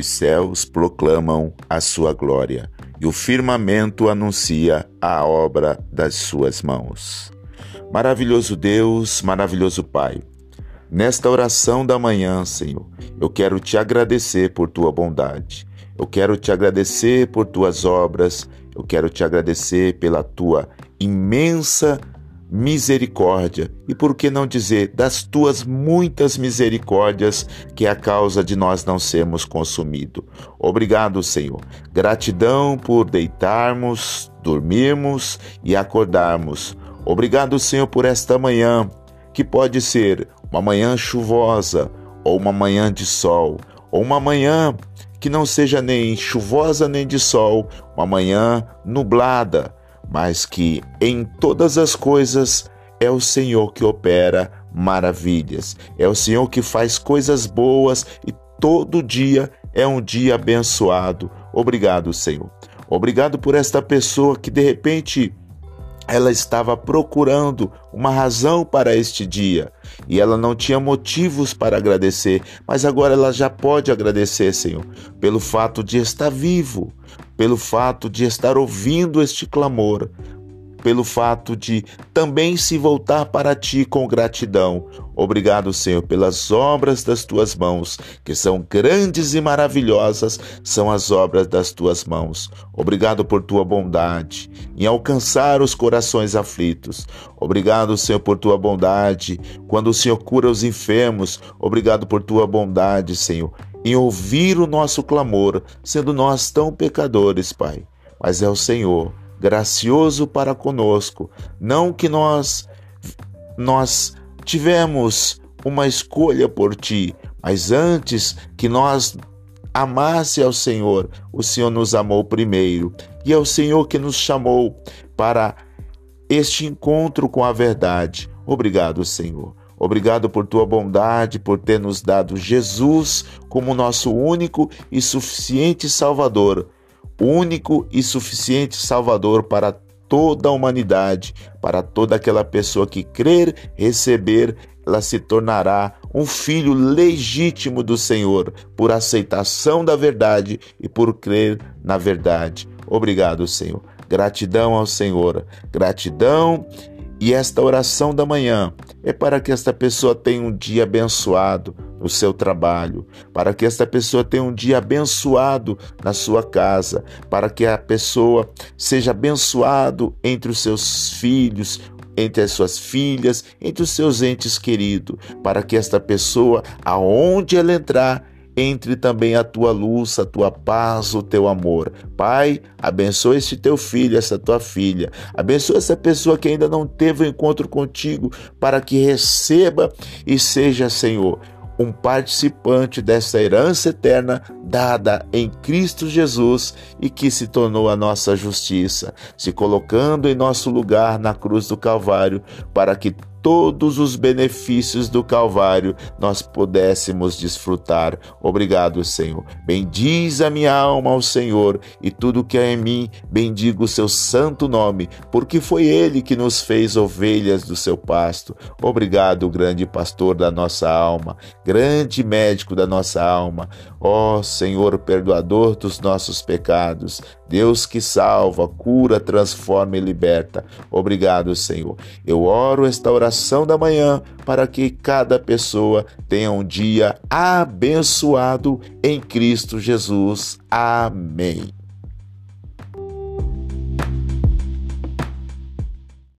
Os céus proclamam a sua glória e o firmamento anuncia a obra das suas mãos. Maravilhoso Deus, maravilhoso Pai, nesta oração da manhã, Senhor, eu quero te agradecer por tua bondade. Eu quero te agradecer por tuas obras, eu quero te agradecer pela tua imensa misericórdia e por que não dizer das tuas muitas misericórdias que é a causa de nós não sermos consumidos. Obrigado, Senhor. Gratidão por deitarmos, dormirmos e acordarmos. Obrigado, Senhor, por esta manhã, que pode ser uma manhã chuvosa ou uma manhã de sol, ou uma manhã que não seja nem chuvosa nem de sol, uma manhã nublada mas que em todas as coisas é o Senhor que opera maravilhas, é o Senhor que faz coisas boas e todo dia é um dia abençoado. Obrigado, Senhor. Obrigado por esta pessoa que de repente ela estava procurando uma razão para este dia e ela não tinha motivos para agradecer, mas agora ela já pode agradecer, Senhor, pelo fato de estar vivo, pelo fato de estar ouvindo este clamor, pelo fato de também se voltar para ti com gratidão. Obrigado, Senhor, pelas obras das tuas mãos, que são grandes e maravilhosas, são as obras das tuas mãos. Obrigado por tua bondade em alcançar os corações aflitos. Obrigado, Senhor, por tua bondade quando o Senhor cura os enfermos. Obrigado por tua bondade, Senhor, em ouvir o nosso clamor, sendo nós tão pecadores, Pai. Mas é o Senhor, gracioso para conosco, não que nós nós tivemos uma escolha por ti, mas antes que nós amasse ao Senhor, o Senhor nos amou primeiro, e é o Senhor que nos chamou para este encontro com a verdade. Obrigado, Senhor. Obrigado por tua bondade, por ter nos dado Jesus como nosso único e suficiente Salvador, único e suficiente Salvador para toda a humanidade, para toda aquela pessoa que crer, receber, ela se tornará um filho legítimo do Senhor por aceitação da verdade e por crer na verdade. Obrigado, Senhor. Gratidão ao Senhor. Gratidão e esta oração da manhã é para que esta pessoa tenha um dia abençoado no seu trabalho, para que esta pessoa tenha um dia abençoado na sua casa, para que a pessoa seja abençoado entre os seus filhos, entre as suas filhas, entre os seus entes queridos, para que esta pessoa, aonde ela entrar, entre também a tua luz, a tua paz, o teu amor. Pai, abençoa esse teu filho, essa tua filha. Abençoa essa pessoa que ainda não teve o um encontro contigo, para que receba e seja, Senhor, um participante dessa herança eterna dada em Cristo Jesus e que se tornou a nossa justiça, se colocando em nosso lugar na cruz do Calvário, para que todos os benefícios do Calvário nós pudéssemos desfrutar. Obrigado, Senhor. Bendiz a minha alma ao Senhor e tudo que é em mim, bendiga o seu santo nome, porque foi ele que nos fez ovelhas do seu pasto. Obrigado, grande pastor da nossa alma, grande médico da nossa alma. Ó oh, Senhor, perdoador dos nossos pecados, Deus que salva, cura, transforma e liberta. Obrigado, Senhor. Eu oro esta oração da manhã para que cada pessoa tenha um dia abençoado em Cristo Jesus. Amém.